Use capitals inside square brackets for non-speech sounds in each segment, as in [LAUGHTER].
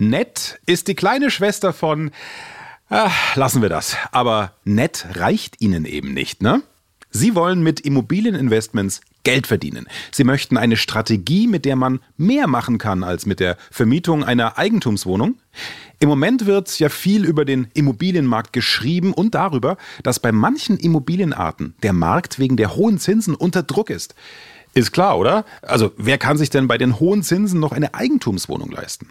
Nett ist die kleine Schwester von. Ach, lassen wir das. Aber nett reicht Ihnen eben nicht, ne? Sie wollen mit Immobilieninvestments Geld verdienen. Sie möchten eine Strategie, mit der man mehr machen kann als mit der Vermietung einer Eigentumswohnung. Im Moment wird ja viel über den Immobilienmarkt geschrieben und darüber, dass bei manchen Immobilienarten der Markt wegen der hohen Zinsen unter Druck ist. Ist klar, oder? Also wer kann sich denn bei den hohen Zinsen noch eine Eigentumswohnung leisten?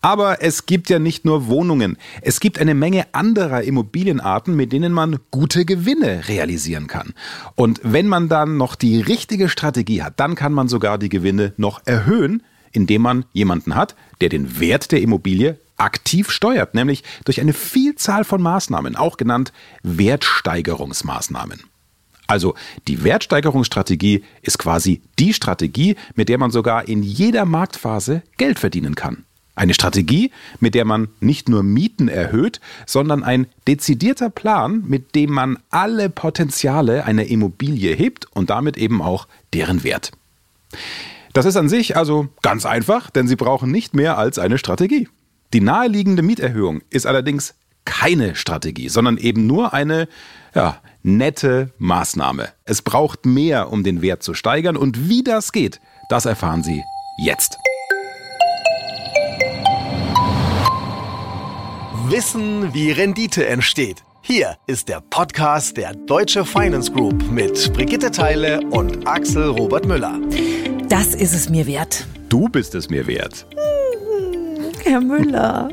Aber es gibt ja nicht nur Wohnungen, es gibt eine Menge anderer Immobilienarten, mit denen man gute Gewinne realisieren kann. Und wenn man dann noch die richtige Strategie hat, dann kann man sogar die Gewinne noch erhöhen, indem man jemanden hat, der den Wert der Immobilie aktiv steuert, nämlich durch eine Vielzahl von Maßnahmen, auch genannt Wertsteigerungsmaßnahmen. Also die Wertsteigerungsstrategie ist quasi die Strategie, mit der man sogar in jeder Marktphase Geld verdienen kann. Eine Strategie, mit der man nicht nur Mieten erhöht, sondern ein dezidierter Plan, mit dem man alle Potenziale einer Immobilie hebt und damit eben auch deren Wert. Das ist an sich also ganz einfach, denn Sie brauchen nicht mehr als eine Strategie. Die naheliegende Mieterhöhung ist allerdings keine Strategie, sondern eben nur eine ja, nette Maßnahme. Es braucht mehr, um den Wert zu steigern und wie das geht, das erfahren Sie jetzt. Wissen, wie Rendite entsteht. Hier ist der Podcast der Deutsche Finance Group mit Brigitte Teile und Axel Robert Müller. Das ist es mir wert. Du bist es mir wert. Herr Müller.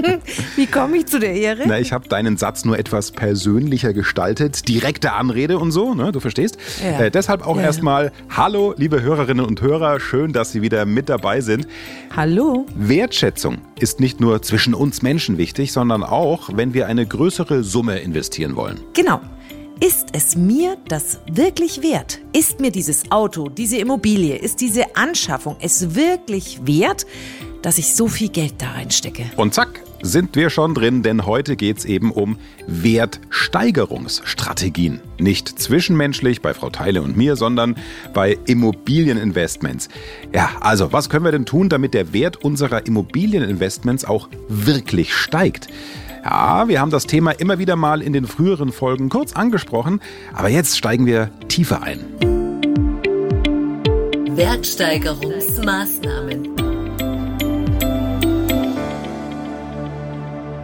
[LAUGHS] Wie komme ich zu der Ehre? Na, ich habe deinen Satz nur etwas persönlicher gestaltet, direkte Anrede und so, ne? Du verstehst? Ja. Äh, deshalb auch ja. erstmal Hallo, liebe Hörerinnen und Hörer, schön, dass Sie wieder mit dabei sind. Hallo. Wertschätzung ist nicht nur zwischen uns Menschen wichtig, sondern auch, wenn wir eine größere Summe investieren wollen. Genau. Ist es mir das wirklich wert? Ist mir dieses Auto, diese Immobilie, ist diese Anschaffung es wirklich wert? Dass ich so viel Geld da reinstecke. Und zack, sind wir schon drin, denn heute geht es eben um Wertsteigerungsstrategien. Nicht zwischenmenschlich bei Frau Teile und mir, sondern bei Immobilieninvestments. Ja, also was können wir denn tun, damit der Wert unserer Immobilieninvestments auch wirklich steigt? Ja, wir haben das Thema immer wieder mal in den früheren Folgen kurz angesprochen, aber jetzt steigen wir tiefer ein. Wertsteigerungsmaßnahmen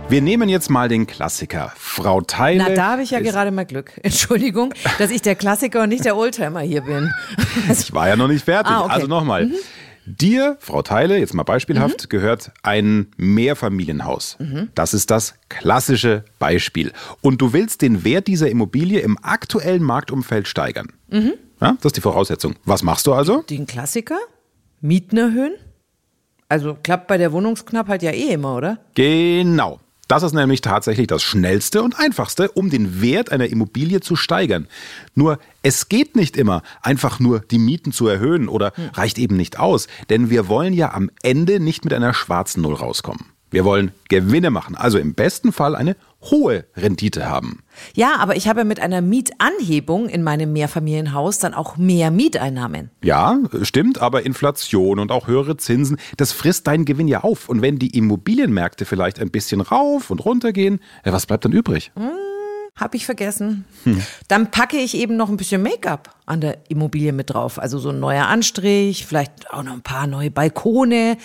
Wir nehmen jetzt mal den Klassiker. Frau Teile. Na, da habe ich ja gerade mal Glück. [LAUGHS] Entschuldigung, dass ich der Klassiker und nicht der Oldtimer hier bin. [LAUGHS] ich war ja noch nicht fertig. Ah, okay. Also nochmal. Mhm. Dir, Frau Teile, jetzt mal beispielhaft, mhm. gehört ein Mehrfamilienhaus. Mhm. Das ist das klassische Beispiel. Und du willst den Wert dieser Immobilie im aktuellen Marktumfeld steigern. Mhm. Ja, das ist die Voraussetzung. Was machst du also? Den Klassiker? Mieten erhöhen? Also klappt bei der Wohnungsknappheit ja eh immer, oder? Genau. Das ist nämlich tatsächlich das Schnellste und Einfachste, um den Wert einer Immobilie zu steigern. Nur es geht nicht immer, einfach nur die Mieten zu erhöhen oder hm. reicht eben nicht aus, denn wir wollen ja am Ende nicht mit einer schwarzen Null rauskommen. Wir wollen Gewinne machen, also im besten Fall eine hohe Rendite haben. Ja, aber ich habe mit einer Mietanhebung in meinem Mehrfamilienhaus dann auch mehr Mieteinnahmen. Ja, stimmt, aber Inflation und auch höhere Zinsen, das frisst deinen Gewinn ja auf. Und wenn die Immobilienmärkte vielleicht ein bisschen rauf und runter gehen, ja, was bleibt dann übrig? Hm, hab ich vergessen. Hm. Dann packe ich eben noch ein bisschen Make-up an der Immobilie mit drauf. Also so ein neuer Anstrich, vielleicht auch noch ein paar neue Balkone.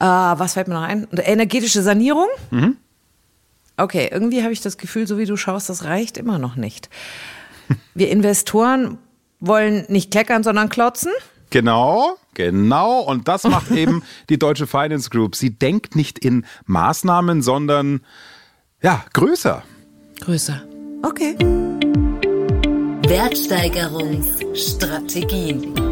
Äh, was fällt mir noch ein? Energetische Sanierung. Mhm. Okay, irgendwie habe ich das Gefühl, so wie du schaust, das reicht immer noch nicht. Wir Investoren wollen nicht kleckern, sondern klotzen. Genau, genau. Und das macht [LAUGHS] eben die Deutsche Finance Group. Sie denkt nicht in Maßnahmen, sondern ja, größer. Größer. Okay. Wertsteigerungsstrategien.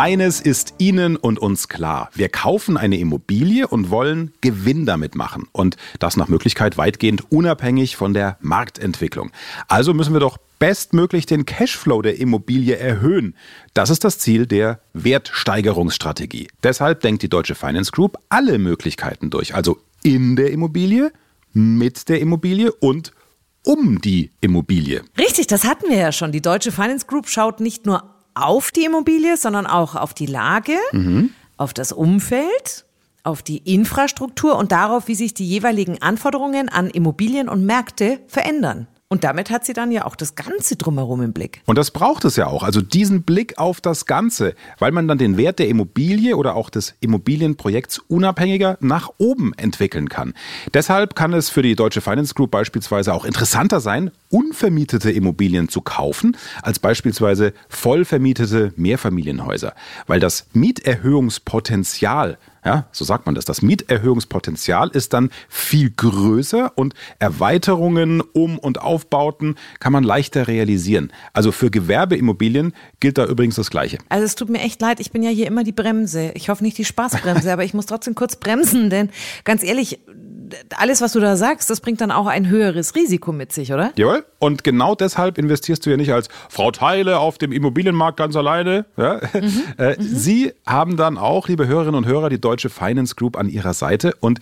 Eines ist Ihnen und uns klar. Wir kaufen eine Immobilie und wollen Gewinn damit machen. Und das nach Möglichkeit weitgehend unabhängig von der Marktentwicklung. Also müssen wir doch bestmöglich den Cashflow der Immobilie erhöhen. Das ist das Ziel der Wertsteigerungsstrategie. Deshalb denkt die Deutsche Finance Group alle Möglichkeiten durch. Also in der Immobilie, mit der Immobilie und um die Immobilie. Richtig, das hatten wir ja schon. Die Deutsche Finance Group schaut nicht nur auf die Immobilie, sondern auch auf die Lage, mhm. auf das Umfeld, auf die Infrastruktur und darauf, wie sich die jeweiligen Anforderungen an Immobilien und Märkte verändern. Und damit hat sie dann ja auch das Ganze drumherum im Blick. Und das braucht es ja auch, also diesen Blick auf das Ganze, weil man dann den Wert der Immobilie oder auch des Immobilienprojekts unabhängiger nach oben entwickeln kann. Deshalb kann es für die Deutsche Finance Group beispielsweise auch interessanter sein, unvermietete Immobilien zu kaufen, als beispielsweise voll vermietete Mehrfamilienhäuser, weil das Mieterhöhungspotenzial ja, so sagt man das. Das Mieterhöhungspotenzial ist dann viel größer und Erweiterungen, Um- und Aufbauten kann man leichter realisieren. Also für Gewerbeimmobilien gilt da übrigens das Gleiche. Also es tut mir echt leid, ich bin ja hier immer die Bremse. Ich hoffe nicht die Spaßbremse, [LAUGHS] aber ich muss trotzdem kurz bremsen, denn ganz ehrlich, alles, was du da sagst, das bringt dann auch ein höheres Risiko mit sich, oder? Jawohl. Und genau deshalb investierst du ja nicht als Frau Teile auf dem Immobilienmarkt ganz alleine. Ja? Mhm. [LAUGHS] Äh, mhm. Sie haben dann auch, liebe Hörerinnen und Hörer, die Deutsche Finance Group an ihrer Seite und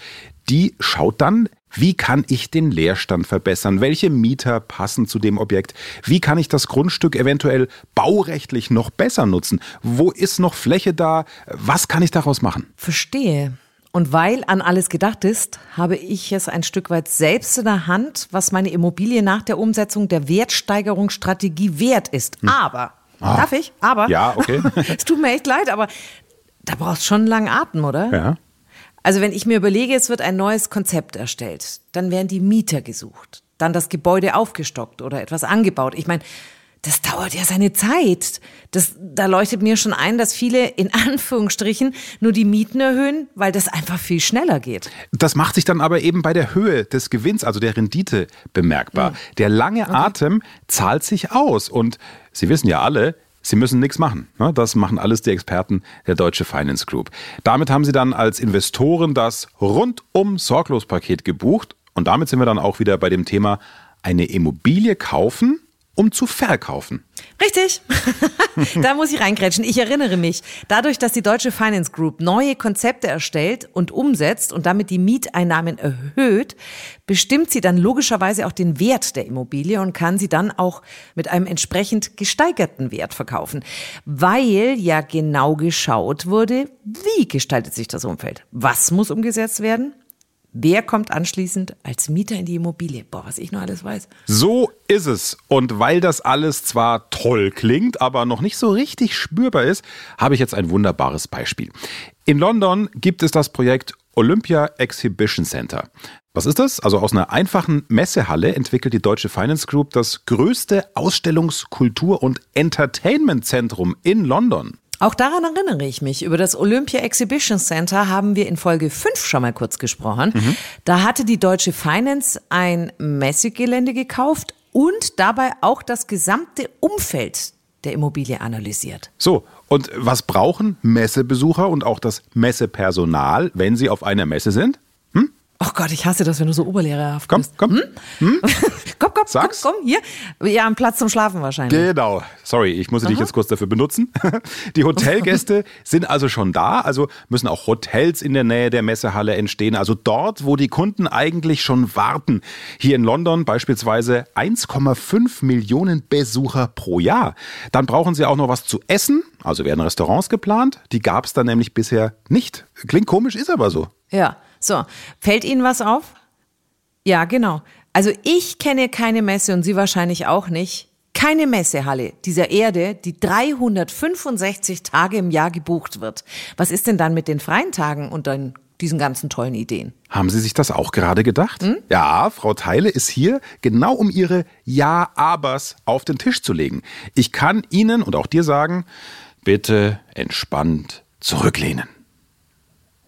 die schaut dann, wie kann ich den Leerstand verbessern? Welche Mieter passen zu dem Objekt? Wie kann ich das Grundstück eventuell baurechtlich noch besser nutzen? Wo ist noch Fläche da? Was kann ich daraus machen? Verstehe. Und weil an alles gedacht ist, habe ich es ein Stück weit selbst in der Hand, was meine Immobilie nach der Umsetzung der Wertsteigerungsstrategie wert ist. Hm. Aber, ah. darf ich? Aber. Ja, okay. [LAUGHS] es tut mir echt leid, aber da brauchst du schon einen langen Atem, oder? Ja. Also wenn ich mir überlege, es wird ein neues Konzept erstellt, dann werden die Mieter gesucht, dann das Gebäude aufgestockt oder etwas angebaut. Ich meine, das dauert ja seine Zeit. Das, da leuchtet mir schon ein, dass viele in [LAUGHS] Anführungsstrichen nur die Mieten erhöhen, weil das einfach viel schneller geht. Das macht sich dann aber eben bei der Höhe des Gewinns, also der Rendite, bemerkbar. Mhm. Der lange okay. Atem zahlt sich aus. Und Sie wissen ja alle, Sie müssen nichts machen. Ne? Das machen alles die Experten der Deutsche Finance Group. Damit haben Sie dann als Investoren das rundum sorglos Paket gebucht. Und damit sind wir dann auch wieder bei dem Thema eine Immobilie kaufen um zu verkaufen. Richtig. [LAUGHS] da muss ich reingrätschen. Ich erinnere mich, dadurch, dass die Deutsche Finance Group neue Konzepte erstellt und umsetzt und damit die Mieteinnahmen erhöht, bestimmt sie dann logischerweise auch den Wert der Immobilie und kann sie dann auch mit einem entsprechend gesteigerten Wert verkaufen. Weil ja genau geschaut wurde, wie gestaltet sich das Umfeld? Was muss umgesetzt werden? Wer kommt anschließend als Mieter in die Immobilie? Boah, was ich noch alles weiß. So ist es. Und weil das alles zwar toll klingt, aber noch nicht so richtig spürbar ist, habe ich jetzt ein wunderbares Beispiel. In London gibt es das Projekt Olympia Exhibition Center. Was ist das? Also aus einer einfachen Messehalle entwickelt die Deutsche Finance Group das größte Ausstellungs-, Kultur- und Entertainment-Zentrum in London. Auch daran erinnere ich mich. Über das Olympia Exhibition Center haben wir in Folge 5 schon mal kurz gesprochen. Mhm. Da hatte die Deutsche Finance ein Messegelände gekauft und dabei auch das gesamte Umfeld der Immobilie analysiert. So, und was brauchen Messebesucher und auch das Messepersonal, wenn sie auf einer Messe sind? Oh Gott, ich hasse das, wenn du so oberlehrerhaft komm, bist. Komm, hm? hm? [LAUGHS] komm, komm, Sag's. komm, komm, hier. Ja, am Platz zum Schlafen wahrscheinlich. Genau. Sorry, ich muss dich jetzt kurz dafür benutzen. [LAUGHS] Die Hotelgäste sind also schon da, also müssen auch Hotels in der Nähe der Messehalle entstehen, also dort, wo die Kunden eigentlich schon warten. Hier in London beispielsweise 1,5 Millionen Besucher pro Jahr. Dann brauchen sie auch noch was zu essen, also werden Restaurants geplant. Die gab es dann nämlich bisher nicht. Klingt komisch, ist aber so. Ja. So, fällt Ihnen was auf? Ja, genau. Also ich kenne keine Messe und Sie wahrscheinlich auch nicht. Keine Messehalle dieser Erde, die 365 Tage im Jahr gebucht wird. Was ist denn dann mit den freien Tagen und dann diesen ganzen tollen Ideen? Haben Sie sich das auch gerade gedacht? Hm? Ja, Frau Teile ist hier genau um Ihre Ja-Abers auf den Tisch zu legen. Ich kann Ihnen und auch dir sagen, bitte entspannt zurücklehnen.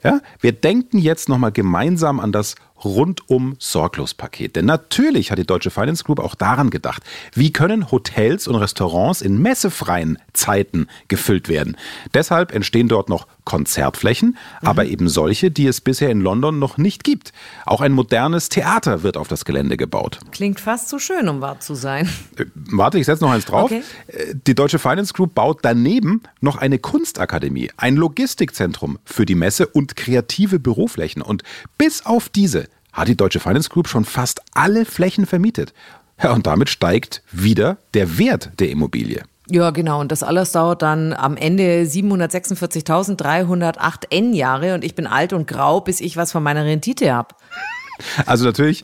Ja? Wir denken jetzt nochmal gemeinsam an das rundum sorglos Paket. Denn natürlich hat die Deutsche Finance Group auch daran gedacht, wie können Hotels und Restaurants in messefreien Zeiten gefüllt werden. Deshalb entstehen dort noch Konzertflächen, mhm. aber eben solche, die es bisher in London noch nicht gibt. Auch ein modernes Theater wird auf das Gelände gebaut. Klingt fast zu schön, um wahr zu sein. Äh, warte, ich setze noch eins drauf. Okay. Äh, die Deutsche Finance Group baut daneben noch eine Kunstakademie, ein Logistikzentrum für die Messe und kreative Büroflächen. Und bis auf diese hat die Deutsche Finance Group schon fast alle Flächen vermietet. Ja, und damit steigt wieder der Wert der Immobilie. Ja, genau. Und das alles dauert dann am Ende 746.308 N-Jahre und ich bin alt und grau, bis ich was von meiner Rendite hab. Also natürlich,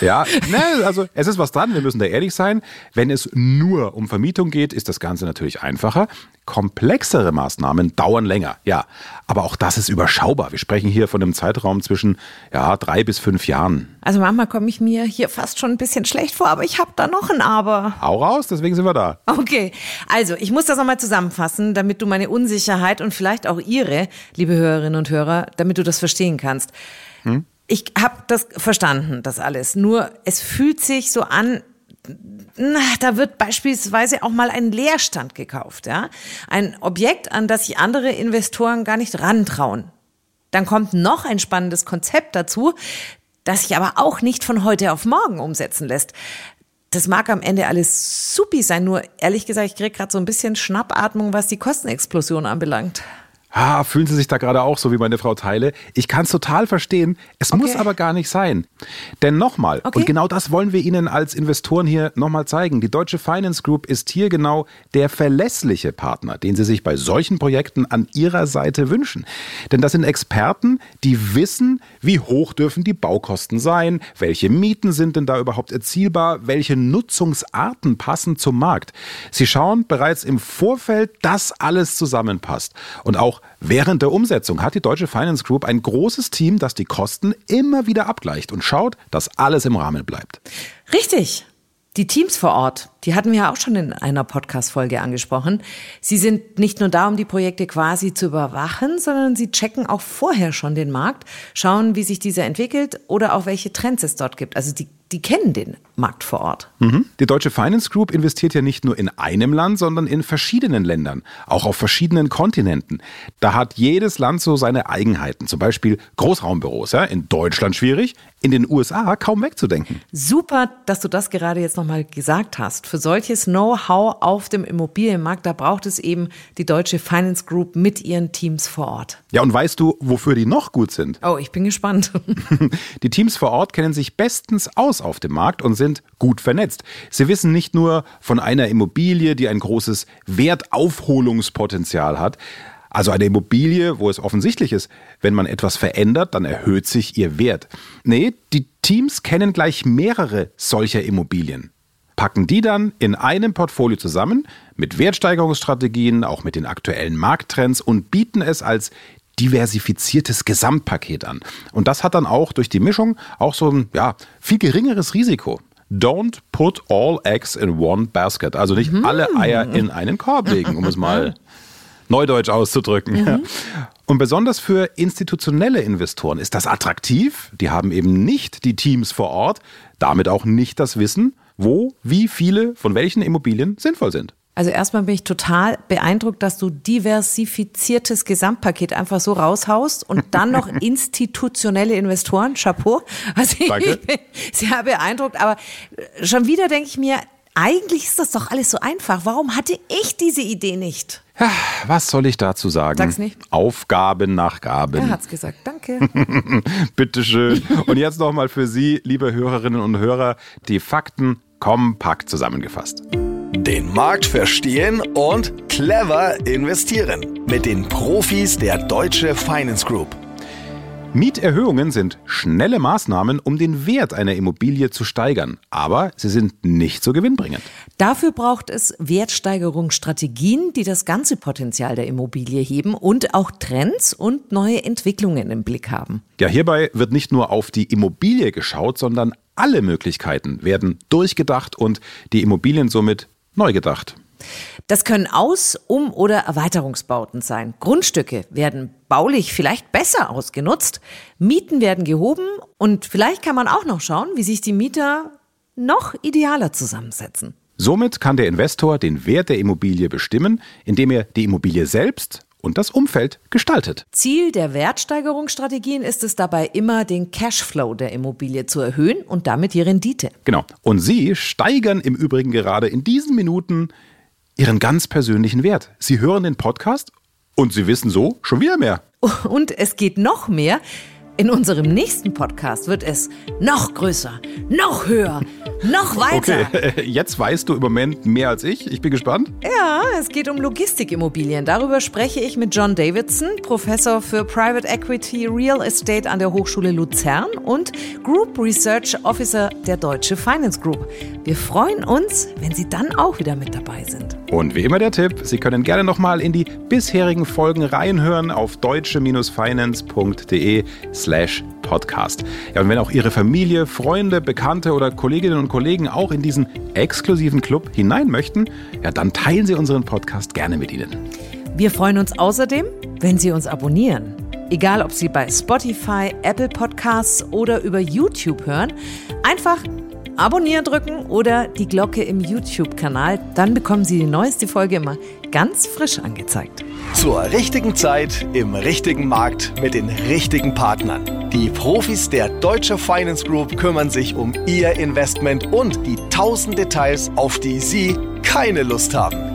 ja, ne, also es ist was dran, wir müssen da ehrlich sein. Wenn es nur um Vermietung geht, ist das Ganze natürlich einfacher. Komplexere Maßnahmen dauern länger, ja. Aber auch das ist überschaubar. Wir sprechen hier von einem Zeitraum zwischen ja, drei bis fünf Jahren. Also manchmal komme ich mir hier fast schon ein bisschen schlecht vor, aber ich habe da noch ein Aber. Hau raus, deswegen sind wir da. Okay, also ich muss das nochmal zusammenfassen, damit du meine Unsicherheit und vielleicht auch ihre, liebe Hörerinnen und Hörer, damit du das verstehen kannst. Hm? Ich habe das verstanden, das alles. Nur es fühlt sich so an, na, da wird beispielsweise auch mal ein Leerstand gekauft, ja. Ein Objekt, an das sich andere Investoren gar nicht rantrauen. Dann kommt noch ein spannendes Konzept dazu, das sich aber auch nicht von heute auf morgen umsetzen lässt. Das mag am Ende alles supi sein, nur ehrlich gesagt, ich kriege gerade so ein bisschen Schnappatmung, was die Kostenexplosion anbelangt. Ah, fühlen Sie sich da gerade auch so wie meine Frau Teile? Ich kann es total verstehen. Es okay. muss aber gar nicht sein. Denn nochmal, okay. und genau das wollen wir Ihnen als Investoren hier nochmal zeigen. Die Deutsche Finance Group ist hier genau der verlässliche Partner, den Sie sich bei solchen Projekten an Ihrer Seite wünschen. Denn das sind Experten, die wissen, wie hoch dürfen die Baukosten sein, welche Mieten sind denn da überhaupt erzielbar, welche Nutzungsarten passen zum Markt. Sie schauen bereits im Vorfeld, dass alles zusammenpasst. Und auch Während der Umsetzung hat die Deutsche Finance Group ein großes Team, das die Kosten immer wieder abgleicht und schaut, dass alles im Rahmen bleibt. Richtig. Die Teams vor Ort, die hatten wir ja auch schon in einer Podcast-Folge angesprochen. Sie sind nicht nur da, um die Projekte quasi zu überwachen, sondern sie checken auch vorher schon den Markt, schauen, wie sich dieser entwickelt oder auch welche Trends es dort gibt. Also die die kennen den Markt vor Ort. Mhm. Die Deutsche Finance Group investiert ja nicht nur in einem Land, sondern in verschiedenen Ländern, auch auf verschiedenen Kontinenten. Da hat jedes Land so seine Eigenheiten. Zum Beispiel Großraumbüros. Ja? In Deutschland schwierig, in den USA kaum wegzudenken. Super, dass du das gerade jetzt nochmal gesagt hast. Für solches Know-how auf dem Immobilienmarkt, da braucht es eben die Deutsche Finance Group mit ihren Teams vor Ort. Ja, und weißt du, wofür die noch gut sind? Oh, ich bin gespannt. [LAUGHS] die Teams vor Ort kennen sich bestens aus auf dem Markt und sind gut vernetzt. Sie wissen nicht nur von einer Immobilie, die ein großes Wertaufholungspotenzial hat, also eine Immobilie, wo es offensichtlich ist, wenn man etwas verändert, dann erhöht sich ihr Wert. Nee, die Teams kennen gleich mehrere solcher Immobilien. Packen die dann in einem Portfolio zusammen mit Wertsteigerungsstrategien, auch mit den aktuellen Markttrends und bieten es als diversifiziertes Gesamtpaket an. Und das hat dann auch durch die Mischung auch so ein ja, viel geringeres Risiko. Don't put all eggs in one basket. Also nicht mhm. alle Eier in einen Korb legen, um es mal [LAUGHS] neudeutsch auszudrücken. Mhm. Und besonders für institutionelle Investoren ist das attraktiv. Die haben eben nicht die Teams vor Ort, damit auch nicht das Wissen, wo, wie viele von welchen Immobilien sinnvoll sind. Also erstmal bin ich total beeindruckt, dass du diversifiziertes Gesamtpaket einfach so raushaust und dann noch [LAUGHS] institutionelle Investoren. Chapeau. Also Danke. ich bin sehr beeindruckt, aber schon wieder denke ich mir, eigentlich ist das doch alles so einfach. Warum hatte ich diese Idee nicht? Was soll ich dazu sagen? Sag's nicht. Aufgaben nach Gaben. Er hat's gesagt. Danke. [LAUGHS] Bitteschön. Und jetzt nochmal für Sie, liebe Hörerinnen und Hörer, die Fakten kompakt zusammengefasst. Den Markt verstehen und clever investieren. Mit den Profis der Deutsche Finance Group. Mieterhöhungen sind schnelle Maßnahmen, um den Wert einer Immobilie zu steigern, aber sie sind nicht so gewinnbringend. Dafür braucht es Wertsteigerungsstrategien, die das ganze Potenzial der Immobilie heben und auch Trends und neue Entwicklungen im Blick haben. Ja, hierbei wird nicht nur auf die Immobilie geschaut, sondern alle Möglichkeiten werden durchgedacht und die Immobilien somit neu gedacht. Das können Aus-, Um- oder Erweiterungsbauten sein. Grundstücke werden baulich vielleicht besser ausgenutzt, Mieten werden gehoben und vielleicht kann man auch noch schauen, wie sich die Mieter noch idealer zusammensetzen. Somit kann der Investor den Wert der Immobilie bestimmen, indem er die Immobilie selbst und das Umfeld gestaltet. Ziel der Wertsteigerungsstrategien ist es dabei immer, den Cashflow der Immobilie zu erhöhen und damit die Rendite. Genau. Und Sie steigern im Übrigen gerade in diesen Minuten Ihren ganz persönlichen Wert. Sie hören den Podcast und Sie wissen so schon wieder mehr. Und es geht noch mehr. In unserem nächsten Podcast wird es noch größer, noch höher, noch weiter. Okay, [LAUGHS] jetzt weißt du im Moment mehr als ich. Ich bin gespannt. Ja, es geht um Logistikimmobilien. Darüber spreche ich mit John Davidson, Professor für Private Equity Real Estate an der Hochschule Luzern und Group Research Officer der Deutsche Finance Group. Wir freuen uns, wenn Sie dann auch wieder mit dabei sind. Und wie immer der Tipp, Sie können gerne nochmal in die bisherigen Folgen reinhören auf deutsche-finance.de slash podcast. Ja, und wenn auch Ihre Familie, Freunde, Bekannte oder Kolleginnen und Kollegen auch in diesen exklusiven Club hinein möchten, ja, dann teilen Sie unseren Podcast gerne mit ihnen. Wir freuen uns außerdem, wenn Sie uns abonnieren. Egal, ob Sie bei Spotify, Apple Podcasts oder über YouTube hören, einfach Abonnieren drücken oder die Glocke im YouTube-Kanal. Dann bekommen Sie die neueste Folge immer ganz frisch angezeigt. Zur richtigen Zeit im richtigen Markt mit den richtigen Partnern. Die Profis der Deutsche Finance Group kümmern sich um Ihr Investment und die tausend Details, auf die Sie keine Lust haben.